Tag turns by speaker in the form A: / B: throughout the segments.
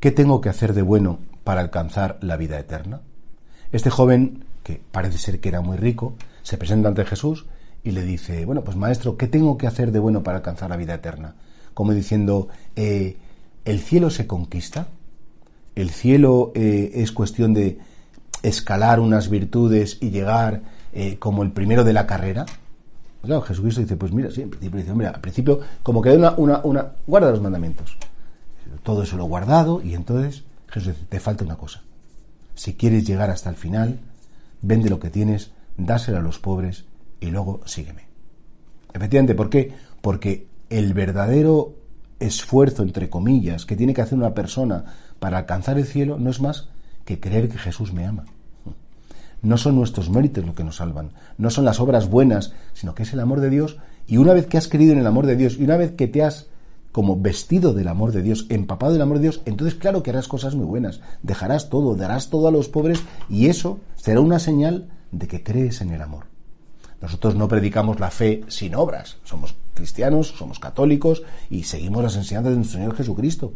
A: ¿qué tengo que hacer de bueno para alcanzar la vida eterna? Este joven, que parece ser que era muy rico, se presenta ante Jesús y le dice, bueno, pues maestro, ¿qué tengo que hacer de bueno para alcanzar la vida eterna? Como diciendo, eh, ¿el cielo se conquista? ¿El cielo eh, es cuestión de escalar unas virtudes y llegar eh, como el primero de la carrera? Claro, Jesucristo dice, pues mira, sí, en principio dice, mira, al principio como que una, una, guarda los mandamientos. Todo eso lo guardado y entonces Jesús dice, te falta una cosa. Si quieres llegar hasta el final, vende lo que tienes, dáselo a los pobres y luego sígueme. Efectivamente, ¿por qué? Porque el verdadero esfuerzo, entre comillas, que tiene que hacer una persona para alcanzar el cielo no es más que creer que Jesús me ama. No son nuestros méritos lo que nos salvan, no son las obras buenas, sino que es el amor de Dios. Y una vez que has creído en el amor de Dios y una vez que te has como vestido del amor de Dios, empapado del amor de Dios, entonces claro que harás cosas muy buenas, dejarás todo, darás todo a los pobres y eso será una señal de que crees en el amor. Nosotros no predicamos la fe sin obras, somos cristianos, somos católicos y seguimos las enseñanzas de nuestro Señor Jesucristo.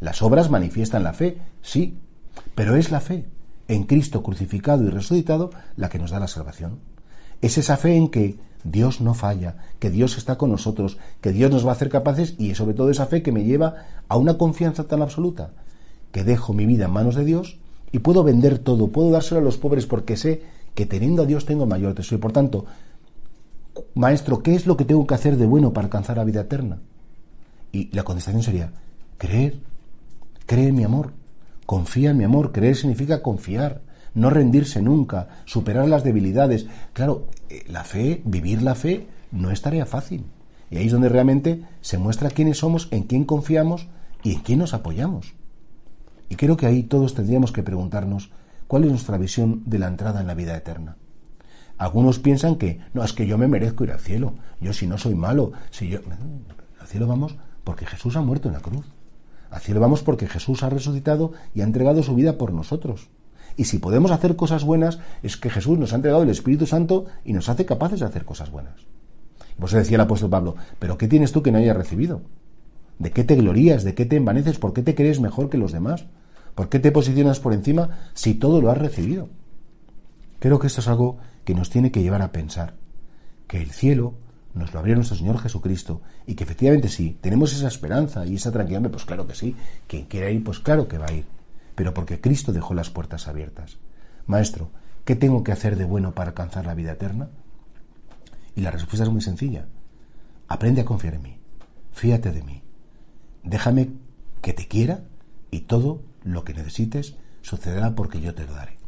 A: Las obras manifiestan la fe, sí, pero es la fe en Cristo crucificado y resucitado la que nos da la salvación. Es esa fe en que Dios no falla, que Dios está con nosotros, que Dios nos va a hacer capaces y sobre todo esa fe que me lleva a una confianza tan absoluta que dejo mi vida en manos de Dios y puedo vender todo, puedo dárselo a los pobres porque sé que teniendo a Dios tengo mayor tesoro. Y por tanto, maestro, ¿qué es lo que tengo que hacer de bueno para alcanzar la vida eterna? Y la contestación sería, creer, cree en mi amor, confía en mi amor, creer significa confiar, no rendirse nunca, superar las debilidades. Claro, eh, la fe, vivir la fe, no es tarea fácil. Y ahí es donde realmente se muestra quiénes somos, en quién confiamos y en quién nos apoyamos. Y creo que ahí todos tendríamos que preguntarnos cuál es nuestra visión de la entrada en la vida eterna. Algunos piensan que, no, es que yo me merezco ir al cielo, yo si no soy malo, si yo... Al cielo vamos porque Jesús ha muerto en la cruz. Al cielo vamos porque Jesús ha resucitado y ha entregado su vida por nosotros. Y si podemos hacer cosas buenas, es que Jesús nos ha entregado el Espíritu Santo y nos hace capaces de hacer cosas buenas. Por eso decía el apóstol Pablo, pero ¿qué tienes tú que no hayas recibido? ¿De qué te glorías? ¿De qué te envaneces? ¿Por qué te crees mejor que los demás? ¿Por qué te posicionas por encima si todo lo has recibido? Creo que esto es algo que nos tiene que llevar a pensar que el cielo nos lo abrió nuestro Señor Jesucristo y que efectivamente sí, tenemos esa esperanza y esa tranquilidad, pues claro que sí, quien quiera ir, pues claro que va a ir pero porque Cristo dejó las puertas abiertas. Maestro, ¿qué tengo que hacer de bueno para alcanzar la vida eterna? Y la respuesta es muy sencilla. Aprende a confiar en mí. Fíate de mí. Déjame que te quiera y todo lo que necesites sucederá porque yo te lo daré.